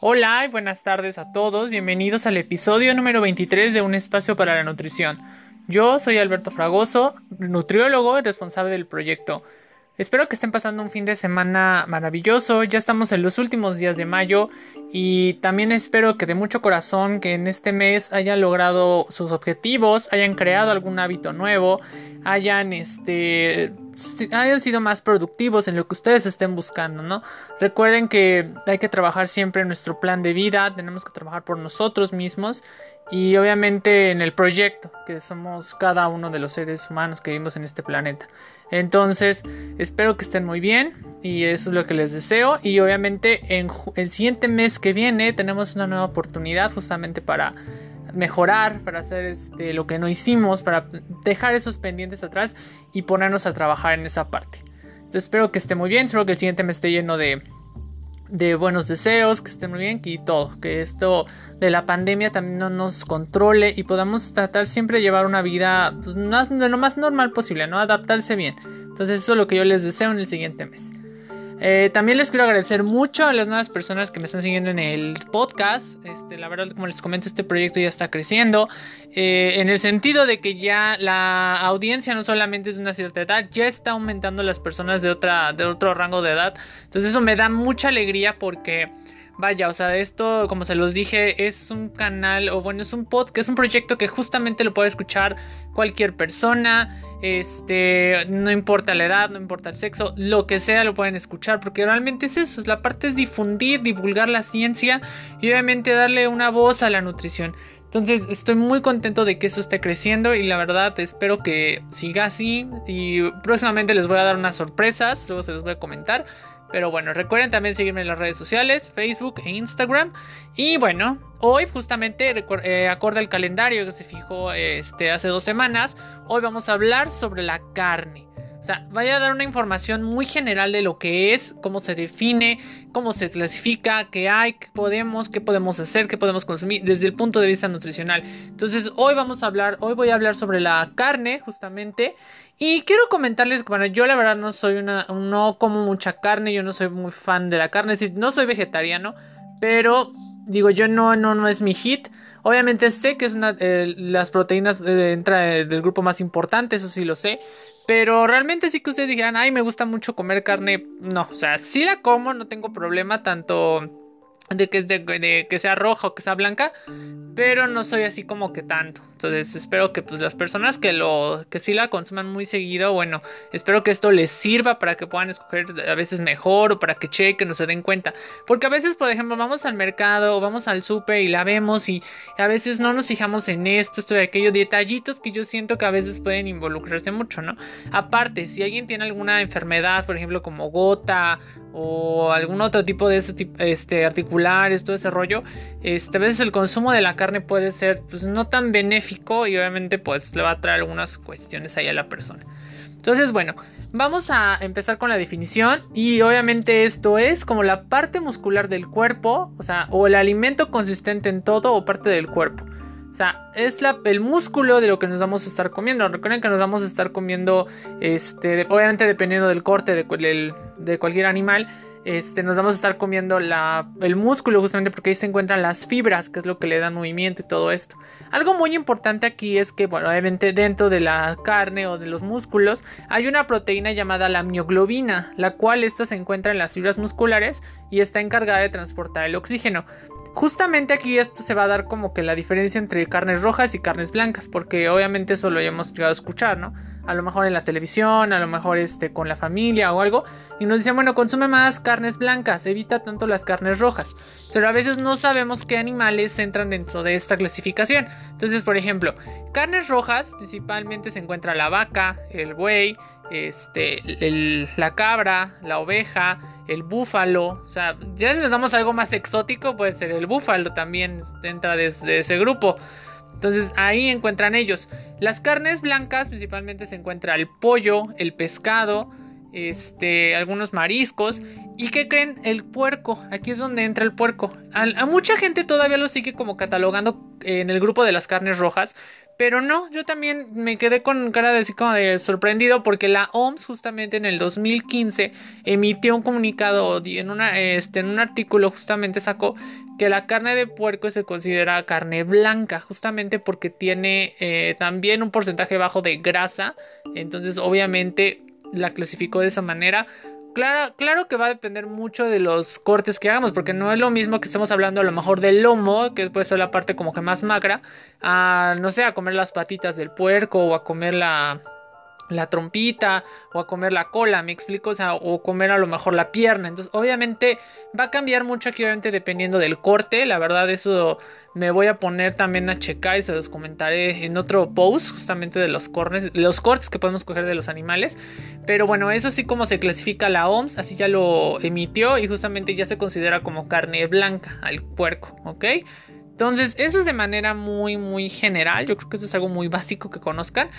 Hola y buenas tardes a todos, bienvenidos al episodio número 23 de Un Espacio para la Nutrición. Yo soy Alberto Fragoso, nutriólogo y responsable del proyecto. Espero que estén pasando un fin de semana maravilloso, ya estamos en los últimos días de mayo y también espero que de mucho corazón que en este mes hayan logrado sus objetivos, hayan creado algún hábito nuevo, hayan este hayan sido más productivos en lo que ustedes estén buscando, ¿no? Recuerden que hay que trabajar siempre en nuestro plan de vida, tenemos que trabajar por nosotros mismos y obviamente en el proyecto que somos cada uno de los seres humanos que vivimos en este planeta. Entonces, espero que estén muy bien y eso es lo que les deseo y obviamente en el siguiente mes que viene tenemos una nueva oportunidad justamente para mejorar, para hacer este, lo que no hicimos, para dejar esos pendientes atrás y ponernos a trabajar en esa parte. Entonces espero que esté muy bien, espero que el siguiente me esté lleno de, buenos deseos, que esté muy bien y todo, que esto de la pandemia también no nos controle y podamos tratar siempre de llevar una vida pues, lo más normal posible, ¿no? Adaptarse bien. Entonces eso es lo que yo les deseo en el siguiente mes. Eh, también les quiero agradecer mucho a las nuevas personas que me están siguiendo en el podcast. Este, la verdad, como les comento, este proyecto ya está creciendo. Eh, en el sentido de que ya la audiencia no solamente es de una cierta edad, ya está aumentando las personas de, otra, de otro rango de edad. Entonces eso me da mucha alegría porque... Vaya, o sea, esto, como se los dije, es un canal, o bueno, es un podcast, es un proyecto que justamente lo puede escuchar cualquier persona. Este, no importa la edad, no importa el sexo, lo que sea lo pueden escuchar, porque realmente es eso, es la parte es difundir, divulgar la ciencia y obviamente darle una voz a la nutrición. Entonces estoy muy contento de que eso esté creciendo y la verdad espero que siga así y próximamente les voy a dar unas sorpresas, luego se les voy a comentar. Pero bueno, recuerden también seguirme en las redes sociales, Facebook e Instagram. Y bueno, hoy justamente, eh, acorde al calendario que se fijó este, hace dos semanas, hoy vamos a hablar sobre la carne. O sea, vaya a dar una información muy general de lo que es, cómo se define, cómo se clasifica, qué hay, qué podemos, qué podemos hacer, qué podemos consumir desde el punto de vista nutricional. Entonces, hoy vamos a hablar, hoy voy a hablar sobre la carne, justamente. Y quiero comentarles que, bueno, yo la verdad no soy una, no como mucha carne, yo no soy muy fan de la carne, no soy vegetariano, pero digo, yo no, no, no es mi hit. Obviamente sé que es una, eh, las proteínas eh, entra del grupo más importante, eso sí lo sé. Pero realmente sí que ustedes dijeran, ay, me gusta mucho comer carne. No, o sea, sí la como, no tengo problema, tanto de que, es de, que sea roja o que sea blanca, pero no soy así como que tanto. Entonces espero que pues las personas que lo que sí la consuman muy seguido, bueno, espero que esto les sirva para que puedan escoger a veces mejor o para que chequen o se den cuenta, porque a veces, por ejemplo, vamos al mercado o vamos al súper y la vemos y a veces no nos fijamos en esto, esto y aquello, detallitos que yo siento que a veces pueden involucrarse mucho, ¿no? Aparte, si alguien tiene alguna enfermedad, por ejemplo, como gota o algún otro tipo de ese este articulares, todo ese rollo, este a veces el consumo de la carne puede ser pues no tan benéfico y obviamente pues le va a traer algunas cuestiones ahí a la persona. Entonces, bueno, vamos a empezar con la definición y obviamente esto es como la parte muscular del cuerpo, o sea, o el alimento consistente en todo o parte del cuerpo. O sea, es la, el músculo de lo que nos vamos a estar comiendo. Recuerden que nos vamos a estar comiendo, este, obviamente dependiendo del corte de, de cualquier animal, este, nos vamos a estar comiendo la, el músculo justamente porque ahí se encuentran las fibras, que es lo que le dan movimiento y todo esto. Algo muy importante aquí es que, bueno, obviamente dentro de la carne o de los músculos hay una proteína llamada la mioglobina, la cual esta se encuentra en las fibras musculares y está encargada de transportar el oxígeno. Justamente aquí esto se va a dar como que la diferencia entre carnes rojas y carnes blancas, porque obviamente eso lo hemos llegado a escuchar, ¿no? A lo mejor en la televisión, a lo mejor este, con la familia o algo, y nos dicen, bueno, consume más carnes blancas, evita tanto las carnes rojas, pero a veces no sabemos qué animales entran dentro de esta clasificación. Entonces, por ejemplo, carnes rojas principalmente se encuentra la vaca, el buey, este, la cabra, la oveja, el búfalo. O sea, ya si damos algo más exótico, puede ser el búfalo también entra desde ese grupo. Entonces ahí encuentran ellos. Las carnes blancas principalmente se encuentra el pollo, el pescado, este, algunos mariscos. ¿Y qué creen? El puerco. Aquí es donde entra el puerco. a mucha gente todavía lo sigue como catalogando en el grupo de las carnes rojas. Pero no, yo también me quedé con cara de así como de sorprendido porque la OMS justamente en el 2015 emitió un comunicado en, una, este, en un artículo justamente sacó que la carne de puerco se considera carne blanca justamente porque tiene eh, también un porcentaje bajo de grasa. Entonces obviamente la clasificó de esa manera Claro, claro que va a depender mucho de los cortes que hagamos, porque no es lo mismo que estemos hablando a lo mejor del lomo, que puede ser la parte como que más magra, a no sé, a comer las patitas del puerco o a comer la, la trompita o a comer la cola, me explico, o sea, o comer a lo mejor la pierna. Entonces, obviamente va a cambiar mucho aquí, obviamente dependiendo del corte. La verdad, eso me voy a poner también a checar y se los comentaré en otro post, justamente de los cortes, los cortes que podemos coger de los animales. Pero bueno, eso así como se clasifica la OMS, así ya lo emitió y justamente ya se considera como carne blanca al puerco, ¿ok? Entonces, eso es de manera muy, muy general. Yo creo que eso es algo muy básico que conozcan.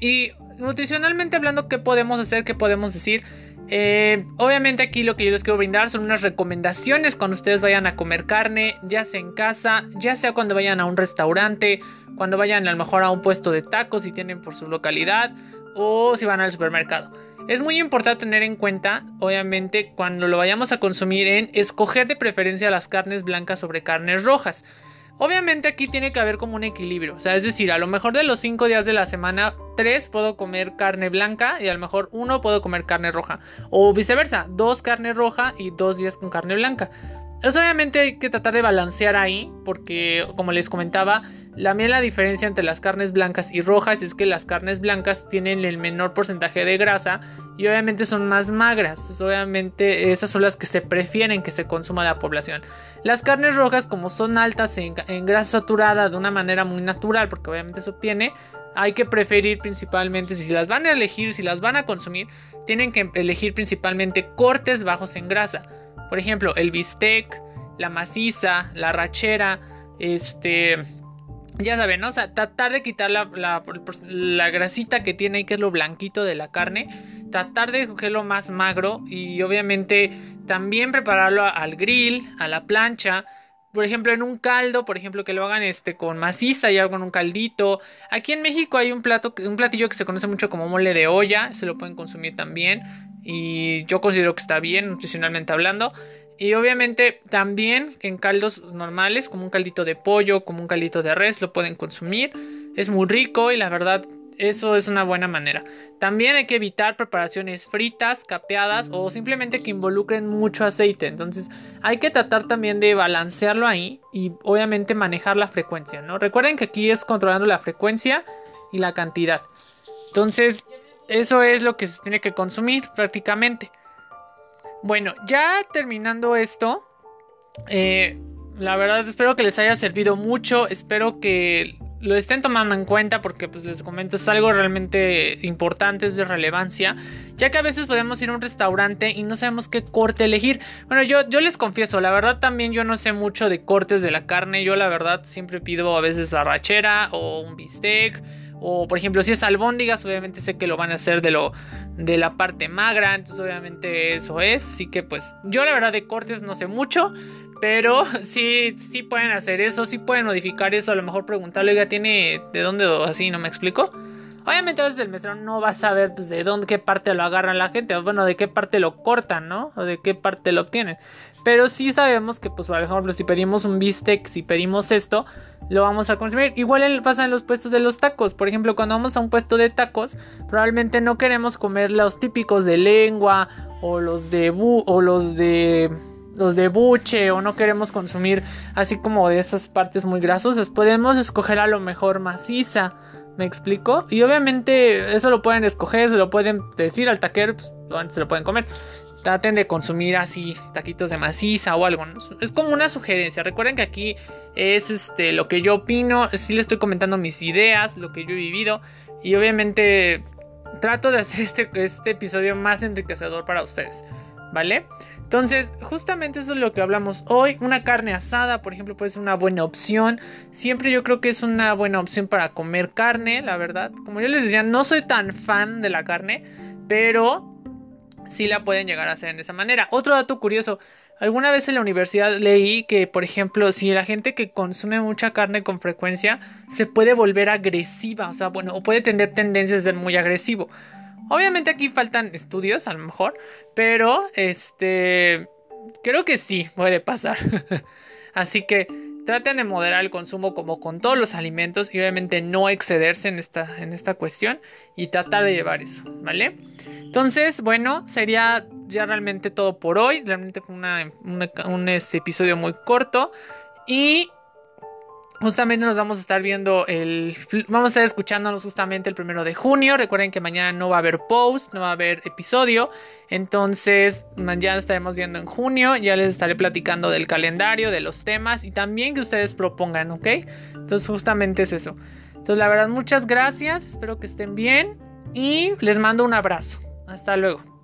Y nutricionalmente hablando, ¿qué podemos hacer? ¿Qué podemos decir? Eh, obviamente aquí lo que yo les quiero brindar son unas recomendaciones cuando ustedes vayan a comer carne, ya sea en casa, ya sea cuando vayan a un restaurante, cuando vayan a lo mejor a un puesto de tacos si tienen por su localidad o si van al supermercado. Es muy importante tener en cuenta, obviamente, cuando lo vayamos a consumir en escoger de preferencia las carnes blancas sobre carnes rojas. Obviamente aquí tiene que haber como un equilibrio, o sea, es decir, a lo mejor de los 5 días de la semana, 3 puedo comer carne blanca y a lo mejor uno puedo comer carne roja. O viceversa, dos carne roja y dos días con carne blanca. Eso obviamente hay que tratar de balancear ahí, porque como les comentaba, la mía la diferencia entre las carnes blancas y rojas es que las carnes blancas tienen el menor porcentaje de grasa y obviamente son más magras. obviamente esas son las que se prefieren que se consuma la población. Las carnes rojas, como son altas en, en grasa saturada de una manera muy natural, porque obviamente se obtiene, hay que preferir principalmente, si las van a elegir, si las van a consumir, tienen que elegir principalmente cortes bajos en grasa. Por ejemplo, el bistec, la maciza, la rachera, este... Ya saben, ¿no? O sea, tratar de quitar la, la, grasita que tiene ahí, que es lo blanquito de la carne. Tratar de cogerlo más magro y obviamente también prepararlo al grill, a la plancha por ejemplo, en un caldo, por ejemplo, que lo hagan este con maciza y hagan un caldito. Aquí en México hay un plato, un platillo que se conoce mucho como mole de olla, se lo pueden consumir también y yo considero que está bien nutricionalmente hablando. Y obviamente también en caldos normales, como un caldito de pollo, como un caldito de res, lo pueden consumir. Es muy rico y la verdad eso es una buena manera. También hay que evitar preparaciones fritas, capeadas o simplemente que involucren mucho aceite. Entonces hay que tratar también de balancearlo ahí y obviamente manejar la frecuencia, ¿no? Recuerden que aquí es controlando la frecuencia y la cantidad. Entonces eso es lo que se tiene que consumir prácticamente. Bueno, ya terminando esto, eh, la verdad espero que les haya servido mucho, espero que lo estén tomando en cuenta porque pues les comento es algo realmente importante, es de relevancia, ya que a veces podemos ir a un restaurante y no sabemos qué corte elegir. Bueno, yo, yo les confieso, la verdad también yo no sé mucho de cortes de la carne, yo la verdad siempre pido a veces arrachera o un bistec o por ejemplo, si es albóndigas, obviamente sé que lo van a hacer de lo de la parte magra, entonces obviamente eso es, así que pues yo la verdad de cortes no sé mucho, pero sí sí pueden hacer eso, sí pueden modificar eso, a lo mejor preguntarle, ya tiene de dónde así, ¿no me explico? Obviamente desde el mesero no vas a saber pues, de dónde, qué parte lo agarran la gente, o bueno, de qué parte lo cortan, ¿no? O de qué parte lo obtienen. Pero sí sabemos que, pues, por ejemplo, si pedimos un bistec, si pedimos esto, lo vamos a consumir. Igual pasa en los puestos de los tacos. Por ejemplo, cuando vamos a un puesto de tacos, probablemente no queremos comer los típicos de lengua o los de bu o los de los de buche o no queremos consumir así como de esas partes muy grasosas. Podemos escoger a lo mejor maciza. ¿Me explico? Y obviamente eso lo pueden escoger, se lo pueden decir al taquero, pues se lo pueden comer traten de consumir así taquitos de maciza o algo. Es como una sugerencia. Recuerden que aquí es este lo que yo opino. Sí les estoy comentando mis ideas, lo que yo he vivido. Y obviamente trato de hacer este, este episodio más enriquecedor para ustedes. ¿Vale? Entonces, justamente eso es lo que hablamos hoy. Una carne asada, por ejemplo, puede ser una buena opción. Siempre yo creo que es una buena opción para comer carne, la verdad. Como yo les decía, no soy tan fan de la carne, pero sí la pueden llegar a hacer de esa manera. Otro dato curioso, alguna vez en la universidad leí que, por ejemplo, si la gente que consume mucha carne con frecuencia se puede volver agresiva, o sea, bueno, o puede tener tendencias a ser muy agresivo. Obviamente aquí faltan estudios, a lo mejor, pero este creo que sí puede pasar. Así que traten de moderar el consumo como con todos los alimentos y obviamente no excederse en esta, en esta cuestión y tratar de llevar eso, ¿vale? Entonces, bueno, sería ya realmente todo por hoy. Realmente fue un este, episodio muy corto y Justamente nos vamos a estar viendo el. Vamos a estar escuchándonos justamente el primero de junio. Recuerden que mañana no va a haber post, no va a haber episodio. Entonces, mañana estaremos viendo en junio. Ya les estaré platicando del calendario, de los temas y también que ustedes propongan, ¿ok? Entonces, justamente es eso. Entonces, la verdad, muchas gracias. Espero que estén bien y les mando un abrazo. Hasta luego.